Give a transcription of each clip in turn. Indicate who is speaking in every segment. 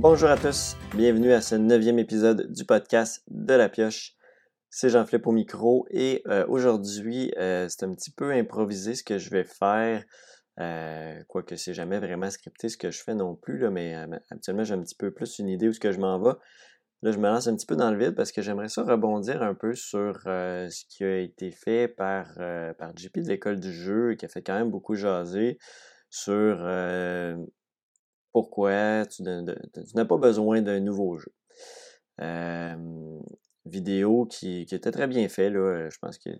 Speaker 1: Bonjour à tous, bienvenue à ce neuvième épisode du podcast de la pioche. C'est Jean-Philippe au micro et euh, aujourd'hui, euh, c'est un petit peu improvisé ce que je vais faire. Euh, quoique c'est jamais vraiment scripté ce que je fais non plus, là, mais actuellement j'ai un petit peu plus une idée où ce que je m'en vais. Là, je me lance un petit peu dans le vide parce que j'aimerais ça rebondir un peu sur ce qui a été fait par, par JP de l'école du jeu, qui a fait quand même beaucoup jaser sur pourquoi tu, n'as pas besoin d'un nouveau jeu. vidéo qui, était très bien fait, là. je pense que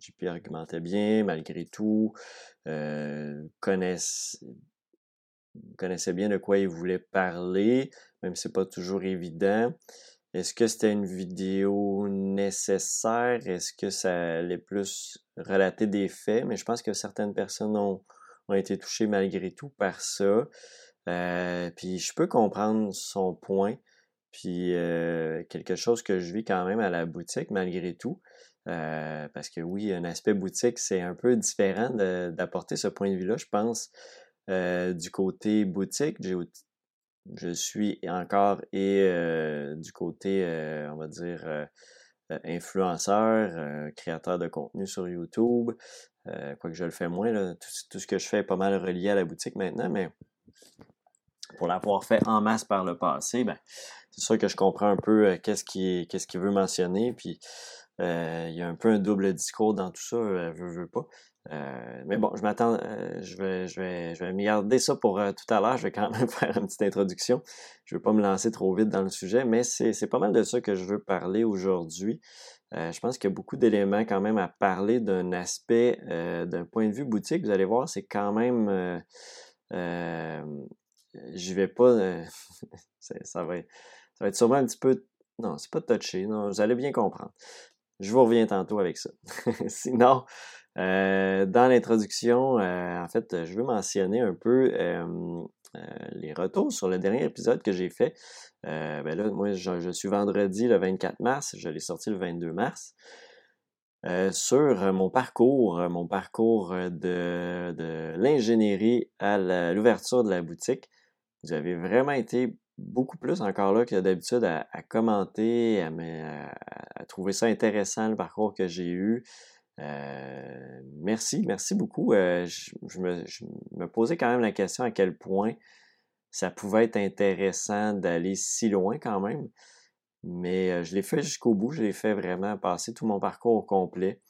Speaker 1: JP argumentait bien malgré tout, connaissait, connaissait bien de quoi il voulait parler, même si c'est pas toujours évident. Est-ce que c'était une vidéo nécessaire? Est-ce que ça allait plus relater des faits? Mais je pense que certaines personnes ont, ont été touchées malgré tout par ça. Euh, puis je peux comprendre son point. Puis euh, quelque chose que je vis quand même à la boutique malgré tout. Euh, parce que oui, un aspect boutique, c'est un peu différent d'apporter ce point de vue-là, je pense. du côté boutique, je suis encore et du côté, on va dire, influenceur, créateur de contenu sur YouTube. quoique je le fais moins, là, tout, tout, ce que je fais est pas mal relié à la boutique maintenant, mais pour l'avoir fait en masse par le passé, ben, c'est sûr que je comprends un peu euh, qu'est-ce qu'il veut mentionner. Puis euh, il y a un peu un double discours dans tout ça, euh, veut, veut pas. Euh, mais bon, je m'attends, je vais, je vais, je vais me garder ça pour tout à l'heure. Je vais quand même faire une petite introduction. Je ne veux pas me lancer trop vite dans le sujet, mais c'est pas mal de ça que je veux parler aujourd'hui. je pense qu'il y a beaucoup d'éléments quand même à parler d'un aspect, d'un point de vue boutique. Vous allez voir, c'est quand même j'y vais pas. Euh, ça, va être, ça va être sûrement un petit peu. Non, c'est pas touché. Non, vous allez bien comprendre. Je vous reviens tantôt avec ça. Sinon, euh, dans l'introduction, euh, en fait, je veux mentionner un peu les retours sur le dernier épisode que j'ai fait. ben là, moi, je, suis vendredi le 24 mars. Je l'ai sorti le 22 mars. sur mon parcours, mon parcours de, de l'ingénierie à l'ouverture de la boutique. Vous avez vraiment été beaucoup plus encore là que d'habitude à, commenter, à, trouver ça intéressant le parcours que j'ai eu. Euh, merci, merci beaucoup. Euh, je, me, posais quand même la question à quel point ça pouvait être intéressant d'aller si loin quand même. Mais euh, je l'ai fait jusqu'au bout, je l'ai fait vraiment passer tout mon parcours au complet.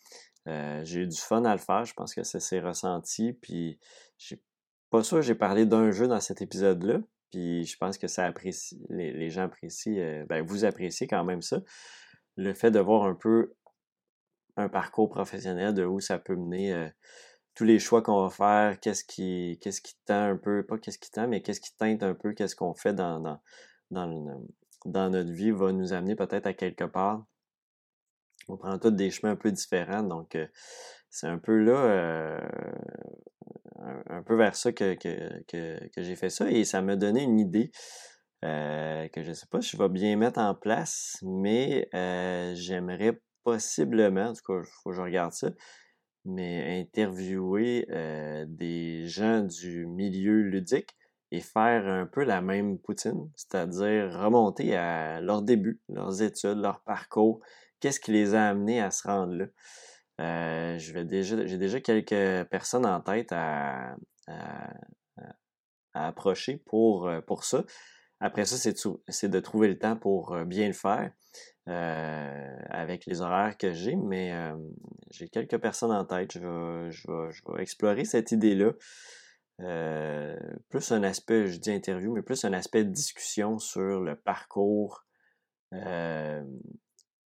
Speaker 1: j'ai eu du fun à le faire, je pense que ça s'est ressenti. Puis j'ai pas j'ai parlé d'un jeu dans cet épisode-là, puis je pense que ça apprécie, les, gens apprécient, euh, ben vous appréciez quand même ça. Le fait de voir un peu un parcours professionnel, de où ça peut mener, euh, tous les choix qu'on va faire, qu'est-ce qui, qui tend un peu, pas qu'est-ce qui tend, mais qu'est-ce qui teinte un peu, qu'est-ce qu'on fait dans, dans, dans, dans notre vie va nous amener peut-être à quelque part. On prend tous des chemins un peu différents, donc euh, c'est un peu là, un, peu vers ça que, j'ai fait ça et ça m'a donné une idée euh, que je ne sais pas si je vais bien mettre en place, mais euh, j'aimerais possiblement, en tout cas, il faut que je regarde ça, mais interviewer euh, des gens du milieu ludique et faire un peu la même poutine, c'est-à-dire remonter à leur début, leurs études, leur parcours, qu'est-ce qui les a amenés à se rendre là. Euh, je vais déjà, j'ai déjà quelques personnes en tête à, approcher pour, euh, pour ça. Après ça, c'est de, trouver le temps pour euh, bien le faire avec les horaires que j'ai, mais j'ai quelques personnes en tête. Je vais, je vais, explorer cette idée-là. plus un aspect, je dis interview, mais plus un aspect de discussion sur le parcours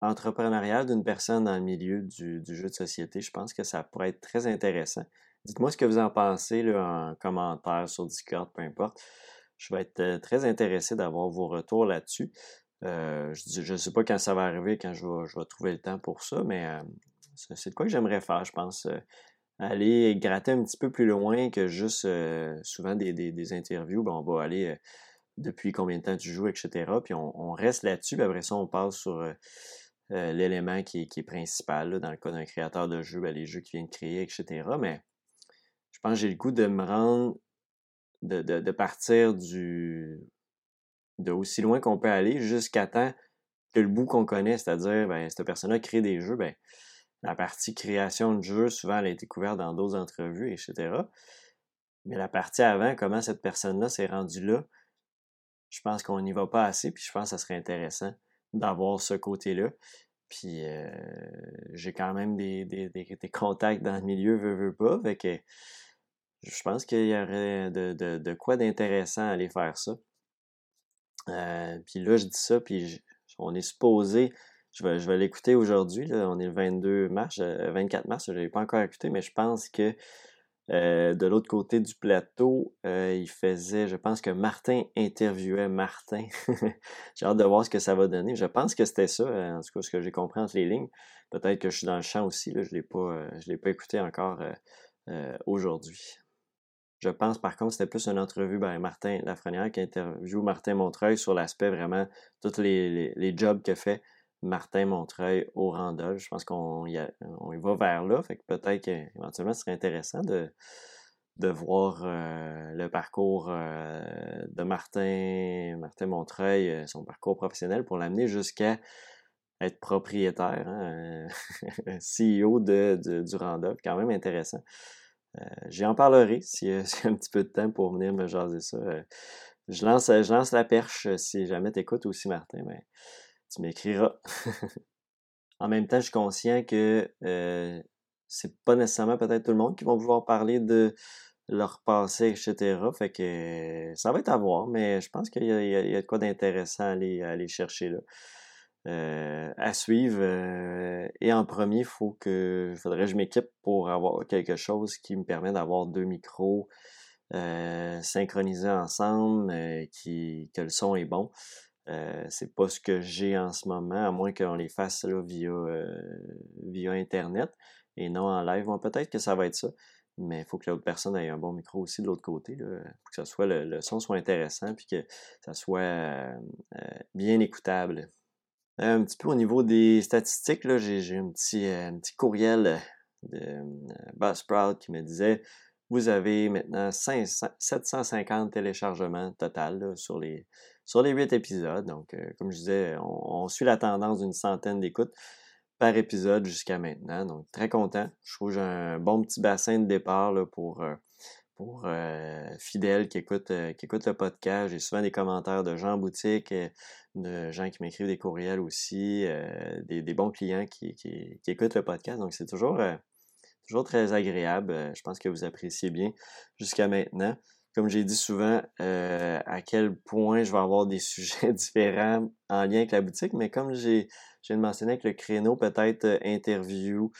Speaker 1: entrepreneurial d'une personne dans le milieu du, jeu de société. Je pense que ça pourrait être très intéressant. Dites-moi ce que vous en pensez là, en commentaire sur Discord, peu importe. Je vais être euh, très intéressé d'avoir vos retours là-dessus. Euh, je ne sais pas quand ça va arriver, quand je vais, trouver le temps pour ça, mais euh, c'est de quoi que j'aimerais faire, je pense. aller gratter un petit peu plus loin que juste souvent des, interviews. on va aller depuis combien de temps tu joues, etc. Puis on, reste là-dessus, après ça, on passe sur euh, l'élément qui, est principal. dans le cas d'un créateur de jeu, ben, les jeux qu'il vient de créer, etc. Mais je pense que j'ai le goût de me rendre, de, partir du, de aussi loin qu'on peut aller jusqu'à temps que le bout qu'on connaît, c'est-à-dire, ben, cette personne-là crée des jeux, ben, la partie création de jeux, souvent, elle a été couverte dans d'autres entrevues, etc. Mais la partie avant, comment cette personne-là s'est rendue là, je pense qu'on n'y va pas assez, puis je pense que ça serait intéressant d'avoir ce côté-là. Puis euh, j'ai quand même des, des, contacts dans le milieu, veux, veux pas. Fait que je pense qu'il y aurait de, de, de quoi d'intéressant à aller faire ça. Euh, puis là, je dis ça, puis on est supposé, je vais, je vais l'écouter aujourd'hui, on est le 22 mars, 24 euh, mars, je ne l'ai pas encore écouté, mais je pense que euh, de l'autre côté du plateau, euh, il faisait, je pense que Martin interviewait Martin. j'ai hâte de voir ce que ça va donner. Je pense que c'était ça, en tout cas, ce que j'ai compris entre les lignes. Peut-être que je suis dans le champ aussi, je ne l'ai pas, écouté encore aujourd'hui. Je pense par contre c'était plus une entrevue, ben, Martin Lafrenière qui interviewe Martin Montreuil sur l'aspect vraiment, tous les, les, jobs que fait Martin Montreuil au Randolph. Je pense qu'on y, va vers là, fait que peut-être qu'éventuellement ce serait intéressant de, voir euh, le parcours euh, de Martin, Martin Montreuil, euh, son parcours professionnel pour l'amener jusqu'à être propriétaire, hein, CEO de, du Randolph, quand même intéressant. Euh, j'y en parlerai y, a un petit peu de temps pour venir me jaser ça. Je, lance, je lance la perche si jamais tu écoutes aussi, Martin, mais tu m'écriras. en même temps, je suis conscient que euh, c'est pas nécessairement peut-être tout le monde qui va pouvoir parler de leur passé, etc. Fait que ça va être à voir, mais je pense qu'il y, a de quoi d'intéressant à aller, chercher là. Euh, à suivre. Euh, et en premier, il faut que faudrait que je m'équipe pour avoir quelque chose qui me permet d'avoir deux micros synchronisés ensemble, qui, que le son est bon. C'est pas ce que j'ai en ce moment, à moins qu'on les fasse là, via, via Internet et non en live. peut-être que ça va être ça, mais il faut que l'autre personne ait un bon micro aussi de l'autre côté. Là, pour que ça soit le, son soit intéressant puis que ça soit bien écoutable. Un petit peu au niveau des statistiques, j'ai, un petit, euh, un petit courriel de euh, Buzzsprout qui me disait vous avez maintenant 750 téléchargements total sur les sur les 8 épisodes. Donc, euh, comme je disais, on, suit la tendance d'une centaine d'écoutes par épisode jusqu'à maintenant. Donc, très content. Je trouve que j'ai un bon petit bassin de départ là, pour, pour euh, fidèles qui écoutent, euh, qui écoutent le podcast. J'ai souvent des commentaires de gens en boutique, euh, de gens qui m'écrivent des courriels aussi, des, bons clients qui, qui, écoutent le podcast. Donc, c'est toujours, toujours très agréable. je pense que vous appréciez bien jusqu'à maintenant. Comme j'ai dit souvent, à quel point je vais avoir des sujets différents en lien avec la boutique, mais comme j'ai, mentionné avec le créneau, peut-être interview,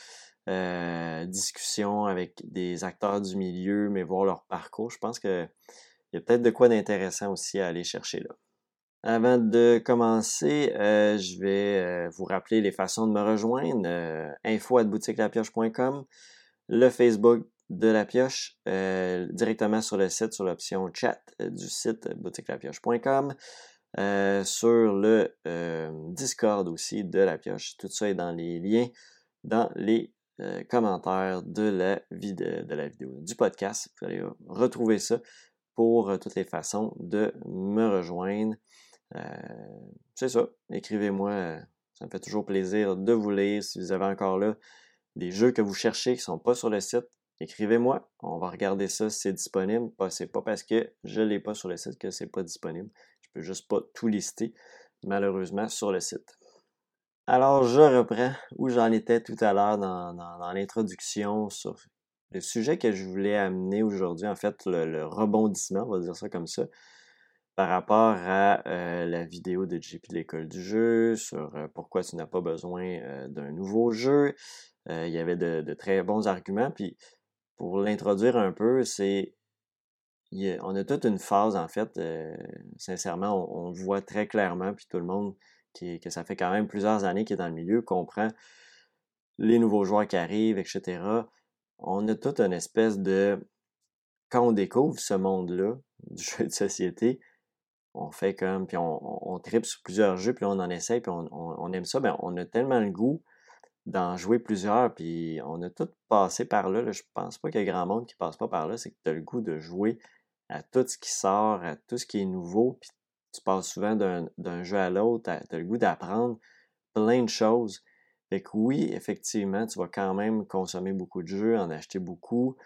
Speaker 1: euh, discussion avec des acteurs du milieu, mais voir leur parcours. Je pense qu'il y a peut-être de quoi d'intéressant aussi à aller chercher là. Avant de commencer, euh, je vais euh, vous rappeler les façons de me rejoindre. info at le Facebook de la pioche, directement sur le site, sur l'option chat du site boutiquelapioche.com, sur le Discord aussi de la pioche. Tout ça est dans les liens dans les euh, commentaires de la, vidéo, de la vidéo, du podcast. Vous allez retrouver ça pour euh, toutes les façons de me rejoindre. Euh, c'est ça, écrivez-moi, ça me fait toujours plaisir de vous lire. Si vous avez encore là des jeux que vous cherchez qui ne sont pas sur le site, écrivez-moi. On va regarder ça si c'est disponible. C'est pas parce que je ne l'ai pas sur le site que c'est pas disponible. Je peux juste pas tout lister, malheureusement, sur le site. Alors, je reprends où j'en étais tout à l'heure dans, l'introduction sur le sujet que je voulais amener aujourd'hui, en fait, le, rebondissement, on va dire ça comme ça, par rapport à euh, la vidéo de JP de l'école du jeu, sur euh, pourquoi tu n'as pas besoin euh, d'un nouveau jeu. Il y avait de, très bons arguments, puis pour l'introduire un peu, c'est on a toute une phase, en fait, sincèrement, on, voit très clairement, puis tout le monde que ça fait quand même plusieurs années qu'il est dans le milieu, comprend les nouveaux joueurs qui arrivent, etc. On a toute une espèce de... Quand on découvre ce monde-là, du jeu de société, on fait comme, puis on, on, tripe sur plusieurs jeux, puis on en essaye, puis on, aime ça, mais on a tellement le goût d'en jouer plusieurs, puis on a tout passé par là, Je pense pas qu'il y a grand monde qui passe pas par là, c'est que tu as le goût de jouer à tout ce qui sort, à tout ce qui est nouveau, puis tu passes souvent d'un jeu à l'autre, tu as le goût d'apprendre plein de choses. Fait que oui, effectivement, tu vas quand même consommer beaucoup de jeux, en acheter beaucoup,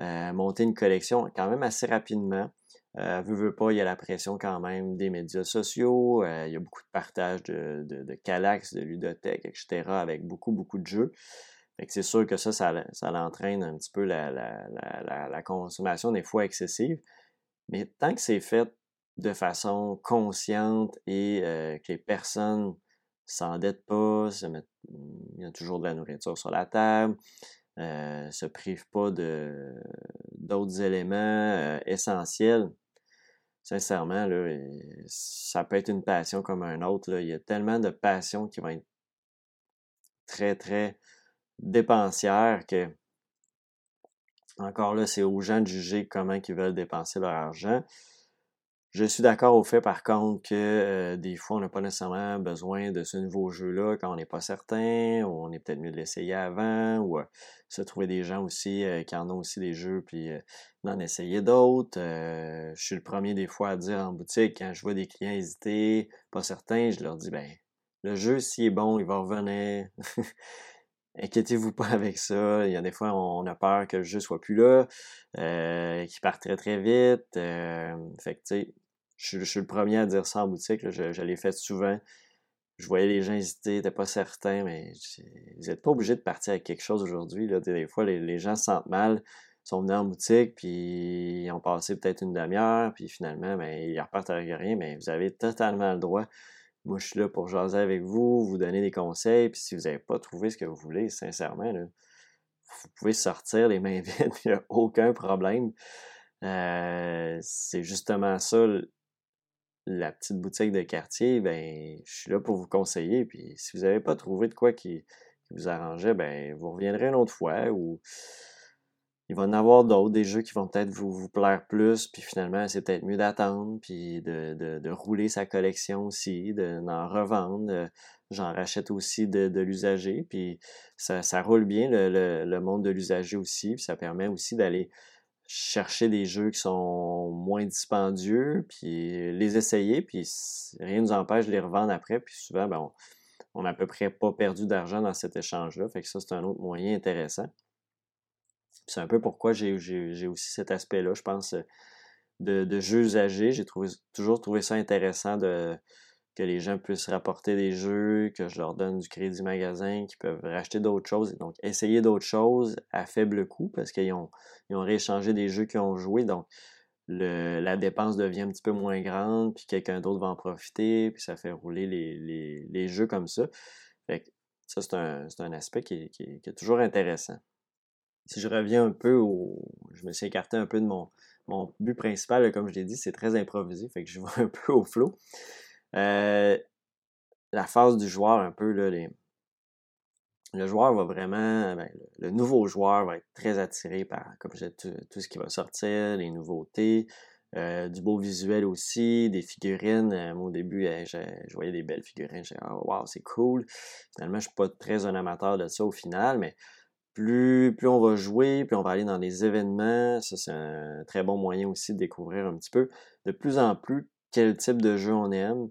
Speaker 1: euh, monter une collection quand même assez rapidement. Euh, veux, veux pas, il y a la pression quand même des médias sociaux, euh, il y a beaucoup de partage de, de, de Calax, de ludothèque, etc., avec beaucoup, beaucoup de jeux. C'est sûr que ça, ça, ça l'entraîne un petit peu la, la, la, la, consommation des fois excessive. Mais tant que c'est fait de façon consciente et euh, que les personnes s'endettent pas, il y a toujours de la nourriture sur la table, euh, se privent pas de d'autres éléments euh, essentiels. Sincèrement, là, ça peut être une passion comme un autre. Là. Il y a tellement de passions qui vont être très, très dépensières que encore là, c'est aux gens de juger comment ils veulent dépenser leur argent. Je suis d'accord au fait, par contre, que des fois, on n'a pas nécessairement besoin de ce nouveau jeu-là quand on n'est pas certain, ou on est peut-être mieux de l'essayer avant, ou euh, se trouver des gens aussi euh, qui en ont aussi des jeux, puis d'en essayer d'autres. je suis le premier des fois à dire en boutique, quand je vois des clients hésiter, pas certains, je leur dis, ben, le jeu, s'il est bon, il va revenir. Inquiétez-vous pas avec ça. Il y a des fois, on a peur que le jeu soit plus là, qu'il parte très très vite. Euh, fait que, tu sais, je, suis le premier à dire ça en boutique. je, l'ai fait souvent. Je voyais les gens hésiter, n'étaient pas certains, mais vous n'êtes pas obligé de partir avec quelque chose aujourd'hui. Des fois, les, gens se sentent mal, sont venus en boutique, puis ils ont passé peut-être une demi-heure, puis finalement, ben, ils repartent avec rien, mais vous avez totalement le droit moi, je suis là pour jaser avec vous, vous donner des conseils, puis si vous n'avez pas trouvé ce que vous voulez, sincèrement, vous pouvez sortir les mains vides, il n'y a aucun problème. Euh, c'est justement ça, la petite boutique de quartier, ben, je suis là pour vous conseiller, puis si vous n'avez pas trouvé de quoi qui, vous arrangeait, ben, vous reviendrez une autre fois, ou il va en avoir d'autres, des jeux qui vont peut-être vous, plaire plus, puis finalement, c'est peut-être mieux d'attendre, puis de, de, de, rouler sa collection aussi, d'en revendre. Euh, j'en rachète aussi de, de l'usager, puis ça, roule bien le, monde de l'usager aussi, ça permet aussi d'aller chercher des jeux qui sont moins dispendieux, puis les essayer, puis rien ne nous empêche de les revendre après, puis souvent, ben, on, n'a à peu près pas perdu d'argent dans cet échange-là, fait que ça, c'est un autre moyen intéressant. C'est un peu pourquoi j'ai aussi cet aspect-là, je pense, de, de jeux usagés. J'ai toujours trouvé ça intéressant de, que les gens puissent rapporter des jeux, que je leur donne du crédit magasin, qu'ils peuvent racheter d'autres choses. Donc, essayer d'autres choses à faible coût parce qu'ils ont, ils ont rééchangé des jeux qu'ils ont joués. Donc, la dépense devient un petit peu moins grande, puis quelqu'un d'autre va en profiter, puis ça fait rouler les, les, jeux comme ça. Fait que ça, c'est un, un, aspect qui qui est toujours intéressant si je reviens un peu au. Je me suis écarté un peu de mon, mon but principal, comme je l'ai dit, c'est très improvisé, fait que je vais un peu au flot. Euh, la phase du joueur, un peu, le joueur va vraiment, ben, le, nouveau joueur va être très attiré par, tout, ce qui va sortir, les nouveautés, euh, du beau visuel aussi, des figurines. Euh, moi, au début, je, voyais des belles figurines, j'ai oh, wow, c'est cool. Finalement, je suis pas très un amateur de ça au final, mais plus, plus on va jouer, plus on va aller dans les événements. Ça, c'est un très bon moyen aussi de découvrir un petit peu de plus en plus quel type de jeu on aime,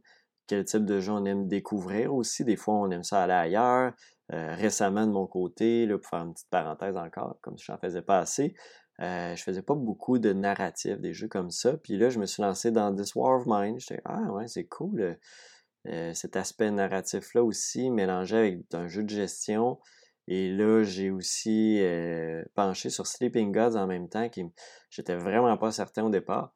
Speaker 1: quel type de jeu on aime découvrir aussi. Des fois, on aime ça aller ailleurs. Euh, récemment, de mon côté, là, pour faire une petite parenthèse encore, comme si je n'en faisais pas assez, euh, je faisais pas beaucoup de narratifs, des jeux comme ça. Puis là, je me suis lancé dans This War of Mine. J'étais Ah ouais, c'est cool. Euh, cet aspect narratif-là aussi, mélangé avec un jeu de gestion. Et là, j'ai aussi euh, penché sur Sleeping Gods en même temps, qui j'étais vraiment pas certain au départ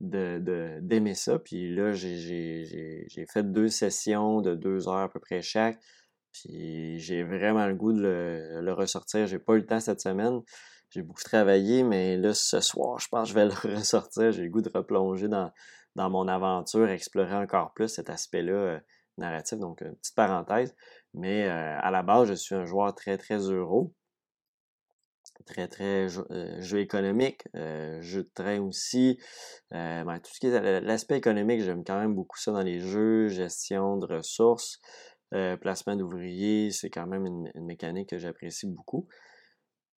Speaker 1: de d'aimer ça. Puis là, j'ai fait deux sessions de deux heures à peu près chaque. Puis j'ai vraiment le goût de le, le ressortir. J'ai pas eu le temps cette semaine. J'ai beaucoup travaillé, mais là, ce soir, je pense que je vais le ressortir. J'ai le goût de replonger dans, dans mon aventure, explorer encore plus cet aspect-là euh, narratif. Donc, une petite parenthèse. Mais euh, à la base, je suis un joueur très, très euro. Très, très euh, jeu, économique, euh, jeu de train aussi. Ben, tout ce qui est l'aspect économique, j'aime quand même beaucoup ça dans les jeux, gestion de ressources, placement d'ouvriers, c'est quand même une, mécanique que j'apprécie beaucoup.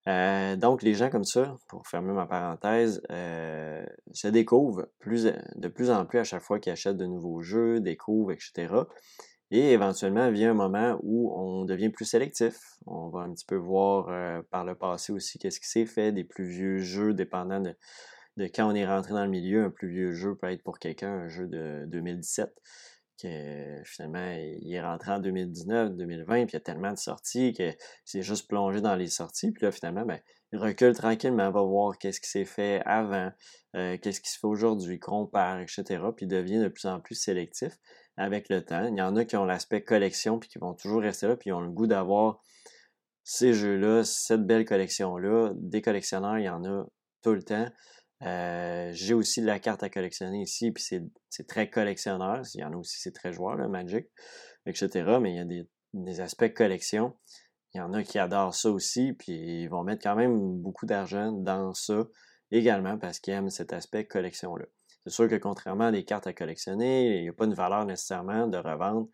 Speaker 1: Euh, donc, les gens comme ça, pour fermer ma parenthèse, euh, se découvrent de plus en plus à chaque fois qu'ils achètent de nouveaux jeux, découvrent, etc. Et éventuellement vient un moment où on devient plus sélectif. On va un petit peu voir euh, par le passé aussi qu'est-ce qui s'est fait, des plus vieux jeux, dépendant de, quand on est rentré dans le milieu. Un plus vieux jeu peut être pour quelqu'un un jeu de 2017 que finalement, il est rentré en 2019, 2020, puis il y a tellement de sorties que c'est juste plongé dans les sorties. Puis là, finalement, ben, il recule tranquillement, va voir qu'est-ce qui s'est fait avant, euh, qu'est-ce qui se fait aujourd'hui, compare, etc. Puis devient de plus en plus sélectif avec le temps. Il y en a qui ont l'aspect collection, puis qui vont toujours rester là, puis ils ont le goût d'avoir ces jeux-là, cette belle collection-là. Des collectionneurs, il y en a tout le temps. Euh, j'ai aussi de la carte à collectionner ici, puis c'est très collectionneur. Il y en a aussi, c'est très joueur, Magic, etc. Mais il y a des, aspects collection. Il y en a qui adorent ça aussi, puis ils vont mettre quand même beaucoup d'argent dans ça également parce qu'ils aiment cet aspect collection-là. C'est sûr que contrairement à des cartes à collectionner, il n'y a pas une valeur nécessairement de revente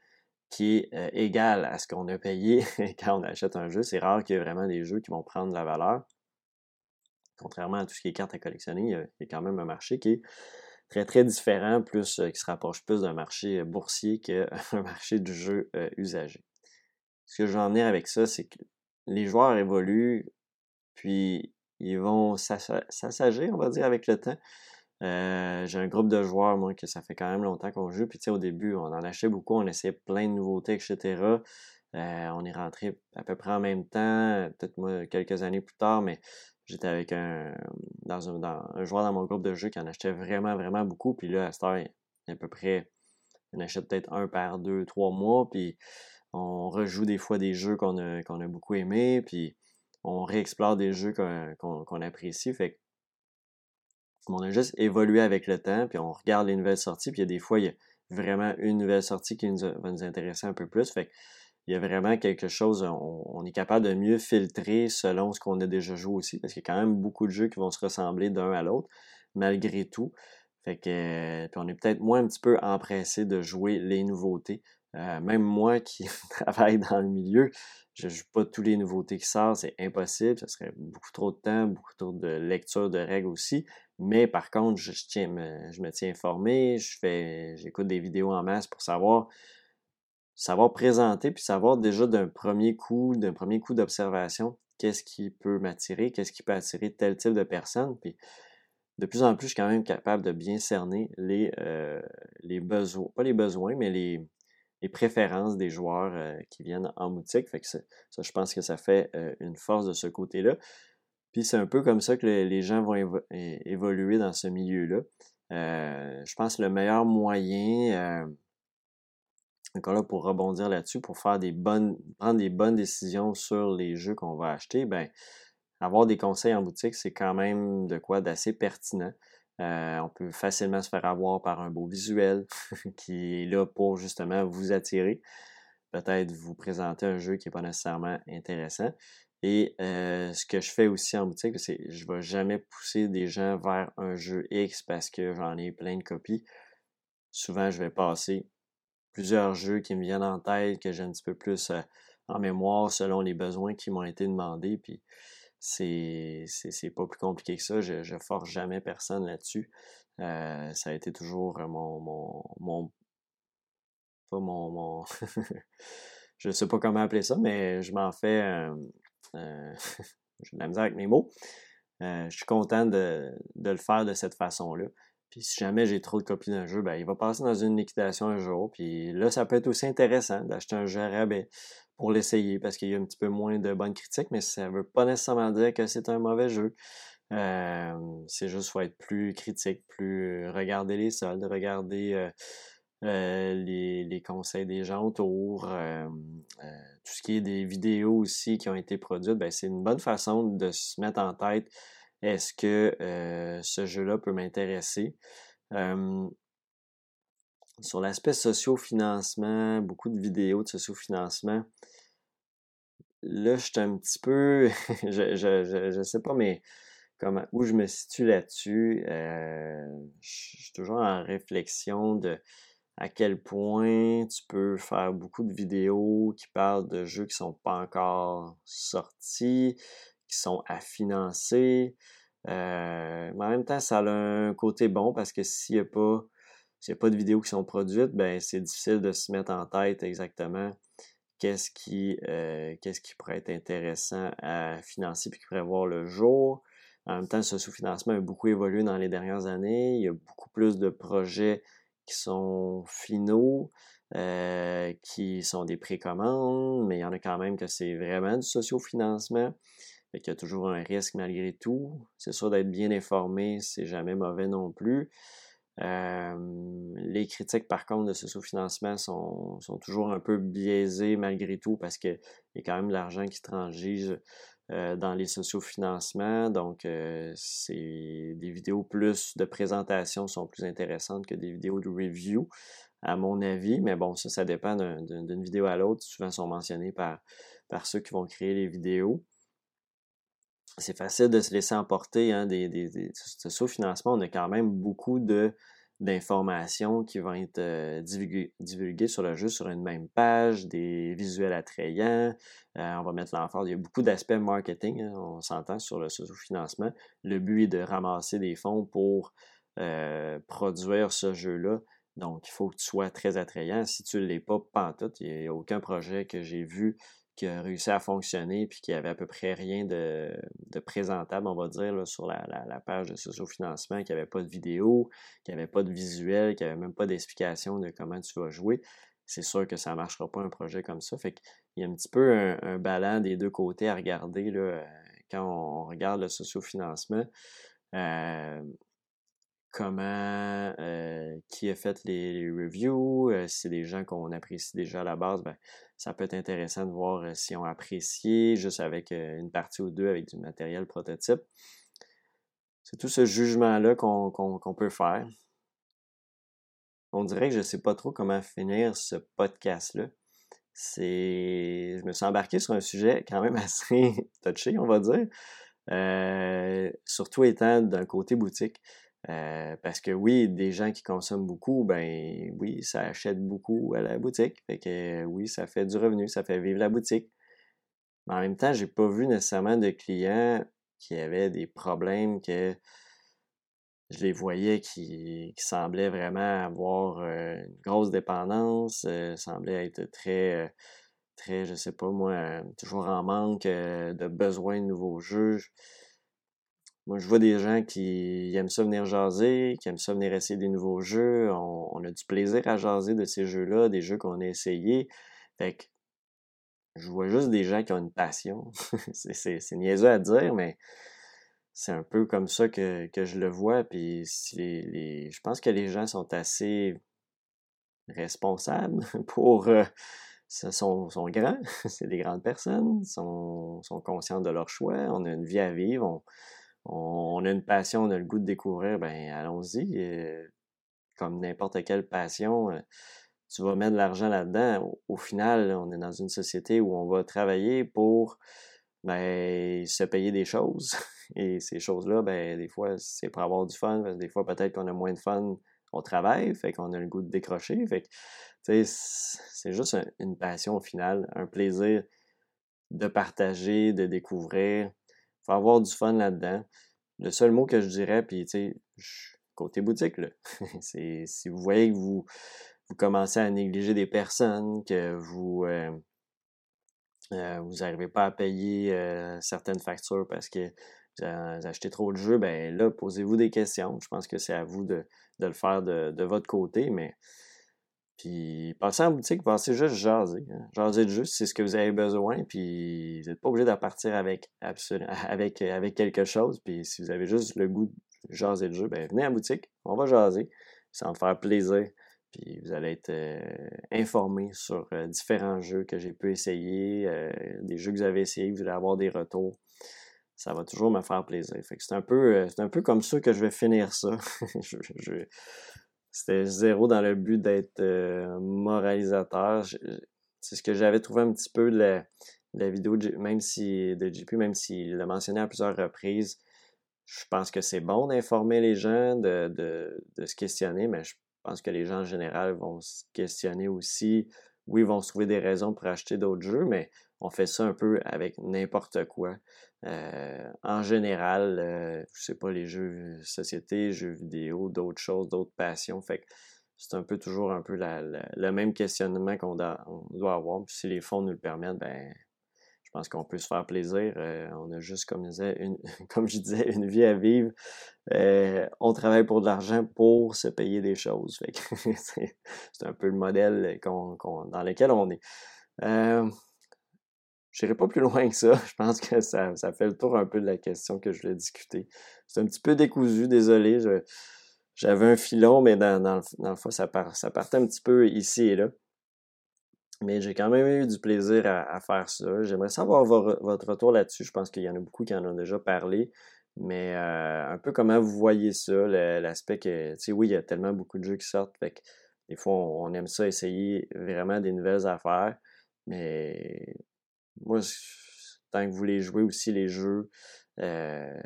Speaker 1: qui est euh, égale à ce qu'on a payé quand on achète un jeu. C'est rare qu'il y ait vraiment des jeux qui vont prendre de la valeur contrairement à tout ce qui est cartes à collectionner, il y a, quand même un marché qui est très très différent, plus euh, qui se rapproche plus d'un marché euh, boursier qu'un marché du jeu usagé. Ce que je veux en venir avec ça, c'est que les joueurs évoluent, puis ils vont s'assagir, on va dire, avec le temps. J'ai un groupe de joueurs, moi, que ça fait quand même longtemps qu'on joue. Puis, tu sais, au début, on en achetait beaucoup, on essayait plein de nouveautés, etc. on est rentré à peu près en même temps, peut-être moi quelques années plus tard, mais J'étais avec un, dans un, joueur dans mon groupe de jeu qui en achetait vraiment, vraiment beaucoup. Puis là, à cette heure, à peu près, on achète peut-être un par deux, trois mois. Puis on rejoue des fois des jeux qu'on a, a beaucoup aimés. Puis on réexplore des jeux qu'on apprécie. Fait on a juste évolué avec le temps. Puis on regarde les nouvelles sorties. Puis il y a des fois, il y a vraiment une nouvelle sortie qui va nous intéresser un peu plus. Fait il y a vraiment quelque chose, on, est capable de mieux filtrer selon ce qu'on a déjà joué aussi, parce qu'il y a quand même beaucoup de jeux qui vont se ressembler d'un à l'autre, malgré tout. Fait que, puis on est peut-être moins un petit peu empressé de jouer les nouveautés. Euh, même moi qui travaille dans le milieu, je joue pas tous les nouveautés qui sortent, c'est impossible, ça serait beaucoup trop de temps, beaucoup trop de lecture de règles aussi. Mais par contre, je, tiens, je me tiens informé, je fais, j'écoute des vidéos en masse pour savoir savoir présenter, puis savoir déjà d'un premier coup, d'un premier coup d'observation, qu'est-ce qui peut m'attirer, qu'est-ce qui peut attirer tel type de personne. Puis de plus en plus, je suis quand même capable de bien cerner les, euh, les besoins, pas les besoins, mais les, les préférences des joueurs euh, qui viennent en boutique. Fait je pense que ça fait euh, une force de ce côté-là. Puis c'est un peu comme ça que les gens vont évoluer dans ce milieu-là. je pense que le meilleur moyen encore là, pour rebondir là-dessus, pour faire des bonnes, prendre des bonnes décisions sur les jeux qu'on va acheter, ben, avoir des conseils en boutique, c'est quand même de quoi d'assez pertinent. Euh, on peut facilement se faire avoir par un beau visuel qui est là pour justement vous attirer. Peut-être vous présenter un jeu qui n'est pas nécessairement intéressant. Et euh, ce que je fais aussi en boutique, c'est que je ne vais jamais pousser des gens vers un jeu X parce que j'en ai plein de copies. Souvent, je vais passer plusieurs jeux qui me viennent en tête, que j'ai un petit peu plus euh, en mémoire selon les besoins qui m'ont été demandés. C'est, pas plus compliqué que ça. Je, je force jamais personne là-dessus. Euh, ça a été toujours mon. mon, mon pas mon. mon je sais pas comment appeler ça, mais je m'en fais. Euh, j'ai de la misère avec mes mots. je suis content de, de, le faire de cette façon-là. Puis si jamais j'ai trop de copies d'un jeu, ben, il va passer dans une liquidation un jour. Puis là, ça peut être aussi intéressant d'acheter un jeu à rabais pour l'essayer parce qu'il y a un petit peu moins de bonnes critiques, mais ça ne veut pas nécessairement dire que c'est un mauvais jeu. Euh, c'est juste faut être plus critique, plus euh, regarder les soldes, regarder euh, les, les, conseils des gens autour, tout ce qui est des vidéos aussi qui ont été produites, ben, c'est une bonne façon de se mettre en tête est-ce que euh, ce jeu-là peut m'intéresser? Sur l'aspect socio-financement, beaucoup de vidéos de socio-financement. Là, je suis un petit peu, je, je, je, sais pas, mais comment, où je me situe là-dessus. Euh, je suis toujours en réflexion de à quel point tu peux faire beaucoup de vidéos qui parlent de jeux qui sont pas encore sortis, qui sont à financer. Euh, mais en même temps, ça a un côté bon parce que s'il n'y a pas s'il n'y a pas de vidéos qui sont produites, ben c'est difficile de se mettre en tête exactement qu'est-ce qui, euh, qu'est-ce qui pourrait être intéressant à financer puis qui pourrait voir le jour. En même temps, ce sous-financement a beaucoup évolué dans les dernières années. Il y a beaucoup plus de projets qui sont finaux, euh, qui sont des précommandes, mais il y en a quand même que c'est vraiment du socio-financement. Qu'il y a toujours un risque malgré tout. C'est sûr d'être bien informé, c'est jamais mauvais non plus. Euh, les critiques, par contre, de ce sous-financement sont, toujours un peu biaisées malgré tout parce qu'il y a quand même de l'argent qui transige euh, dans les sociofinancements. Donc, euh, des vidéos plus de présentation sont plus intéressantes que des vidéos de review, à mon avis. Mais bon, ça, ça dépend d'une vidéo à l'autre. Souvent, sont mentionnés par ceux qui vont créer les vidéos c'est facile de se laisser emporter hein, des, des, des ce financement On a quand même beaucoup de d'informations qui vont être euh, divulguées, sur le jeu sur une même page, des visuels attrayants. Euh, on va mettre l'emphase. Il y a beaucoup d'aspects marketing, hein, on s'entend sur le sous-financement. Le but est de ramasser des fonds pour euh, produire ce jeu-là. Donc, il faut que tu sois très attrayant. Si tu ne l'es pas, tout, il n'y a aucun projet que j'ai vu qui a réussi à fonctionner puis qui avait à peu près rien de, présentable, on va dire, sur la, page de socio-financement, qui avait pas de vidéo, qui avait pas de visuel, qui avait même pas d'explication de comment tu vas jouer, c'est sûr que ça ne marchera pas un projet comme ça. Fait qu'il y a un petit peu un, un ballon des deux côtés à regarder là, euh, quand on, regarde le socio-financement. Euh, comment, euh, qui a fait les, reviews, euh, si c'est des gens qu'on apprécie déjà à la base, ben, ça peut être intéressant de voir euh, si on apprécié juste avec une partie ou deux avec du matériel prototype. C'est tout ce jugement-là qu'on peut faire. On dirait que je ne sais pas trop comment finir ce podcast-là. Je me suis embarqué sur un sujet quand même assez touché, on va dire. surtout étant d'un côté boutique. Euh, parce que oui, des gens qui consomment beaucoup, ben oui, ça achète beaucoup à la boutique. Fait que oui, ça fait du revenu, ça fait vivre la boutique. Mais en même temps, j'ai pas vu nécessairement de clients qui avaient des problèmes que je les voyais qui, semblaient vraiment avoir euh, une grosse dépendance, euh, semblaient être très, très, je sais pas moi, toujours en manque de besoin de nouveaux jeux. Moi, je vois des gens qui aiment ça venir jaser, qui aiment ça venir essayer des nouveaux jeux. On, a du plaisir à jaser de ces jeux-là, des jeux qu'on a essayés. Fait que je vois juste des gens qui ont une passion. c'est niaiseux à dire, mais c'est un peu comme ça que, je le vois. Puis je pense que les gens sont assez responsables pour... Euh, sont, sont grands, c'est des grandes personnes, sont, sont conscients de leur choix, on a une vie à vivre, on, a une passion, on a le goût de découvrir, ben allons-y. Euh, comme n'importe quelle passion, euh, tu vas mettre de l'argent là-dedans. Au, final, on est dans une société où on va travailler pour ben, se payer des choses. Et ces choses-là, ben, des fois, c'est pour avoir du fun. des fois, peut-être qu'on a moins de fun au travail, fait qu'on a le goût de décrocher. Fait que, c'est juste une passion au final, un plaisir de partager, de découvrir faut avoir du fun là-dedans. Le seul mot que je dirais, puis tu sais, côté boutique, là, c'est si vous voyez que vous, commencez à négliger des personnes, que vous euh, euh, n'arrivez pas à payer euh, certaines factures parce que vous, achetez trop de jeux, ben là, posez-vous des questions. Je pense que c'est à vous de, de le faire de, de, votre côté, mais puis passez en boutique, passez juste jaser. Hein. Jaser de juste, c'est ce que vous avez besoin. Puis vous n'êtes pas obligé de partir avec, avec, avec quelque chose. Puis si vous avez juste le goût de jaser de jeu, ben venez en boutique, on va jaser. Ça va me faire plaisir. Puis vous allez être euh, informé sur euh, différents jeux que j'ai pu essayer, euh, des jeux que vous avez essayés, vous allez avoir des retours. Ça va toujours me faire plaisir. Fait que c'est un peu, un peu comme ça que je vais finir ça. je, c'était zéro dans le but d'être euh, moralisateur. C'est ce que j'avais trouvé un petit peu de la, vidéo de, même si, JP, même s'il l'a mentionné à plusieurs reprises. Je pense que c'est bon d'informer les gens, de, se questionner, mais je pense que les gens en général vont se questionner aussi. Oui, ils vont se trouver des raisons pour acheter d'autres jeux, mais on fait ça un peu avec n'importe quoi. En général, je sais pas, les jeux société, jeux vidéo, d'autres choses, d'autres passions. Fait c'est un peu toujours un peu le même questionnement qu'on doit, avoir. Puis si les fonds nous le permettent, ben je pense qu'on peut se faire plaisir. Euh, on a juste, comme je disais, une, comme je disais, une vie à vivre. Euh, on travaille pour de l'argent pour se payer des choses. c'est un peu le modèle dans lequel on est. Je n'irai pas plus loin que ça. Je pense que ça, fait le tour un peu de la question que je voulais discuter. C'est un petit peu décousu, désolé. J'avais un filon, mais dans, le fond, ça, ça partait un petit peu ici et là. Mais j'ai quand même eu du plaisir à, faire ça. J'aimerais savoir votre retour là-dessus. Je pense qu'il y en a beaucoup qui en ont déjà parlé. Mais euh, un peu comment vous voyez ça, l'aspect que, tu sais, oui, il y a tellement beaucoup de jeux qui sortent. Des fois, on, aime ça essayer vraiment des nouvelles affaires. Mais moi, tant que vous les jouez aussi, les jeux, euh,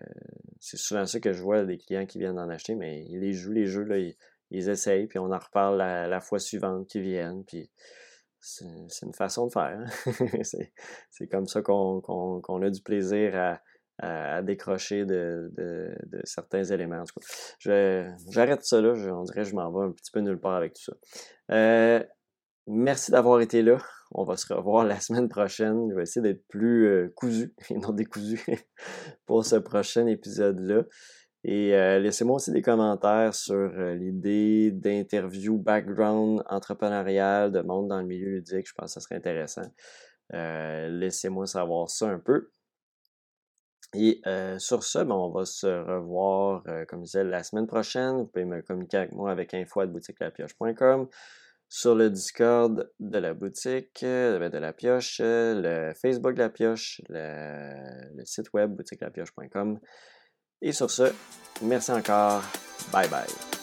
Speaker 1: c'est souvent ça que je vois des clients qui viennent en acheter, mais ils les jouent, les jeux, là, ils, essayent, puis on en reparle la, la fois suivante qu'ils viennent. Puis c'est une façon de faire. Hein. c'est comme ça qu'on a du plaisir à, décrocher de, certains éléments. J'arrête ça là. on dirait que je m'en vais un petit peu nulle part avec tout ça. Euh, merci d'avoir été là. On va se revoir la semaine prochaine. Je vais essayer d'être plus euh, cousu et non décousu pour ce prochain épisode-là. Et euh, laissez-moi aussi des commentaires sur euh, l'idée d'interview background entrepreneurial de monde dans le milieu ludique. Je pense que ça serait intéressant. Laissez-moi savoir ça un peu. Et sur ce, ben, on va se revoir, comme je disais, la semaine prochaine. Vous pouvez me communiquer avec moi avec info.boutiquelapioche.com sur le Discord de la boutique, ben, de la pioche, le Facebook de la pioche, le, le site web boutiquelapioche.com. Et sur ce, merci encore. Bye bye.